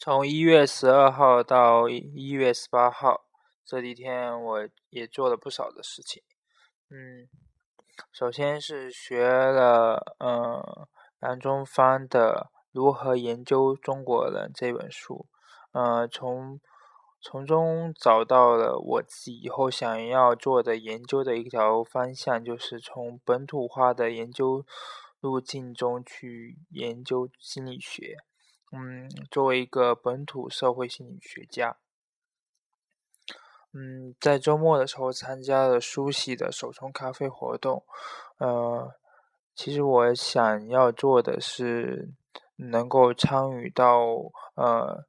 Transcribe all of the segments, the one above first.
从一月十二号到一月十八号这几天，我也做了不少的事情。嗯，首先是学了嗯杨中方的《如何研究中国人》这本书，嗯，从从中找到了我自己以后想要做的研究的一条方向，就是从本土化的研究路径中去研究心理学。嗯，作为一个本土社会心理学家，嗯，在周末的时候参加了苏系的手冲咖啡活动。呃，其实我想要做的是能够参与到呃，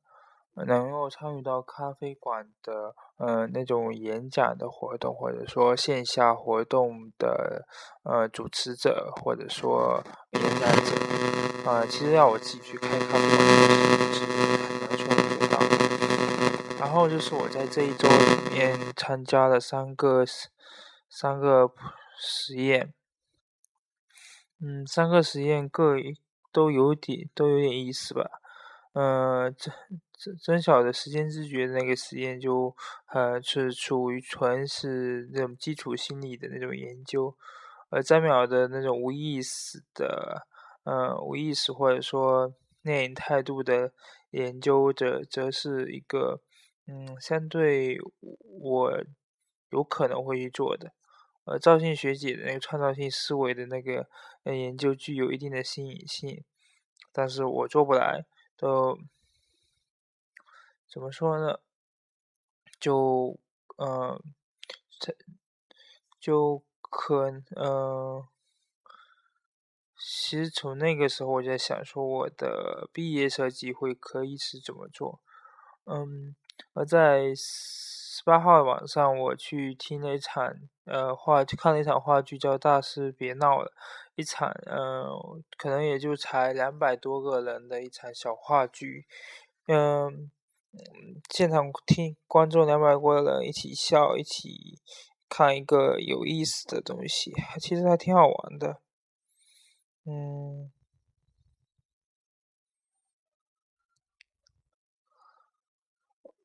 能够参与到咖啡馆的呃那种演讲的活动，或者说线下活动的呃主持者，或者说演讲者。啊，其实要我自己去开咖啡馆，是很难说做到。然后就是我在这一周里面参加了三个三个实验，嗯，三个实验各都有点都有点意思吧。嗯，真真真小的时间知觉那个实验就呃是属于纯是那种基础心理的那种研究，而张淼的那种无意识的。呃，无意识或者说内隐态度的研究者，则是一个嗯，相对我有可能会去做的。呃，赵信学姐的那个创造性思维的那个呃研究具有一定的新颖性，但是我做不来。的怎么说呢？就嗯，这就可嗯。其实从那个时候我就在想，说我的毕业设计会可以是怎么做？嗯，而在十八号晚上，我去听了一场呃话，看了一场话剧，叫《大师别闹了》，一场嗯，可能也就才两百多个人的一场小话剧，嗯，现场听观众两百多人一起笑，一起看一个有意思的东西，其实还挺好玩的。嗯，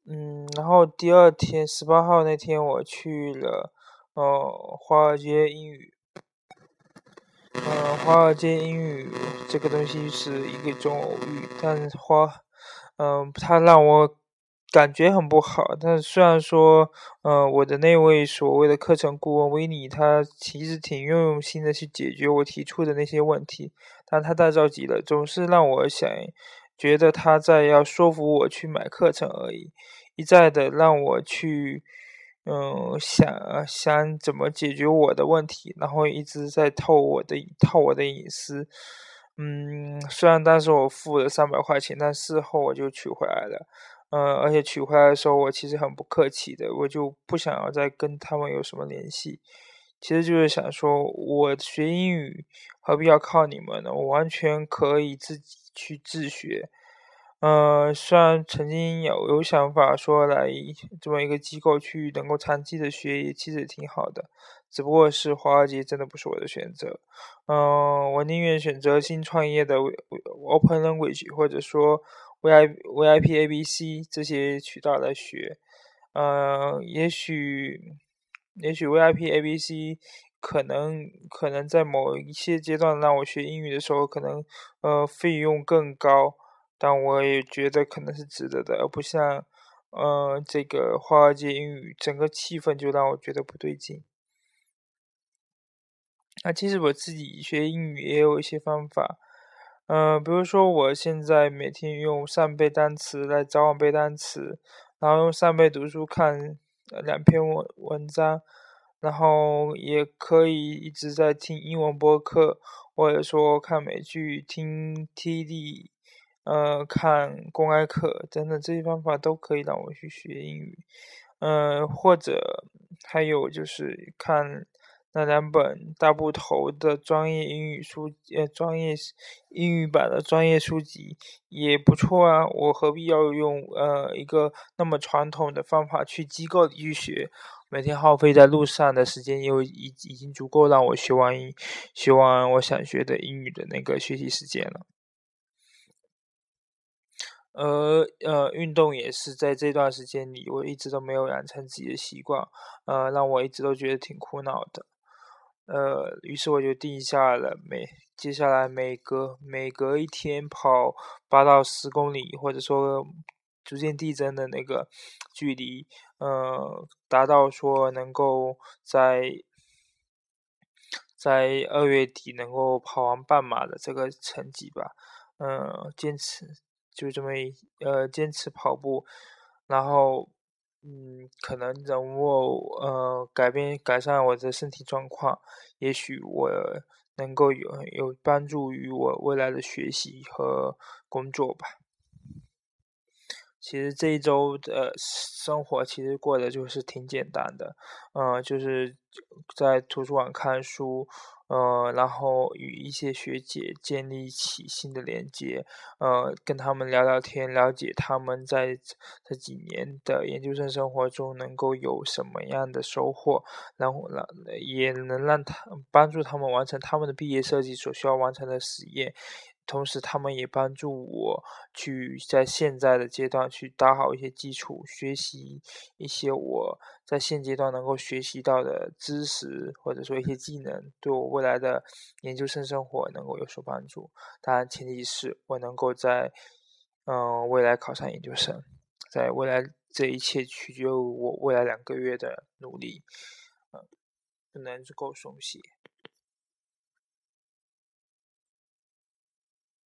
嗯，然后第二天十八号那天我去了，呃，华尔街英语，呃，华尔街英语这个东西是一个种偶遇，但是花，嗯，它让我。感觉很不好，但虽然说，呃，我的那位所谓的课程顾问维尼，他其实挺用心的去解决我提出的那些问题，但他太着急了，总是让我想，觉得他在要说服我去买课程而已，一再的让我去，嗯，想想怎么解决我的问题，然后一直在套我的套我的隐私，嗯，虽然当时我付了三百块钱，但事后我就取回来了。嗯，而且取回来的时候，我其实很不客气的，我就不想要再跟他们有什么联系。其实就是想说，我学英语何必要靠你们呢？我完全可以自己去自学。嗯，虽然曾经有有想法说来这么一个机构去能够长期的学，也其实挺好的。只不过是华尔街真的不是我的选择。嗯，我宁愿选择新创业的 Open Language，或者说。V I V I P A B C 这些渠道来学，呃，也许也许 V I P A B C 可能可能在某一些阶段让我学英语的时候，可能呃费用更高，但我也觉得可能是值得的，而不像呃这个华尔街英语整个气氛就让我觉得不对劲。那其实我自己学英语也有一些方法。嗯，比如说我现在每天用扇贝单词来早晚背单词，然后用扇贝读书看两篇文文章，然后也可以一直在听英文播客，或者说看美剧、听 TD，呃，看公开课等等这些方法都可以让我去学英语。嗯，或者还有就是看。那两本大部头的专业英语书，呃，专业英语版的专业书籍也不错啊。我何必要用呃一个那么传统的方法去机构里去学？每天耗费在路上的时间又已已经足够让我学完英学完我想学的英语的那个学习时间了。而呃，运动也是在这段时间里，我一直都没有养成自己的习惯，呃，让我一直都觉得挺苦恼的。呃，于是我就定下了每接下来每隔每隔一天跑八到十公里，或者说逐渐递增的那个距离，呃，达到说能够在在二月底能够跑完半马的这个成绩吧。嗯，坚持。就这么呃坚持跑步，然后嗯可能能够呃改变改善我的身体状况，也许我能够有有帮助于我未来的学习和工作吧。其实这一周的生活其实过得就是挺简单的，嗯，就是在图书馆看书，呃，然后与一些学姐建立起新的连接，呃，跟他们聊聊天，了解他们在这几年的研究生生活中能够有什么样的收获，然后让也能让他帮助他们完成他们的毕业设计所需要完成的实验。同时，他们也帮助我去在现在的阶段去打好一些基础，学习一些我在现阶段能够学习到的知识，或者说一些技能，对我未来的研究生生活能够有所帮助。当然，前提是我能够在嗯未来考上研究生，在未来这一切取决于我未来两个月的努力，嗯，不能够松懈。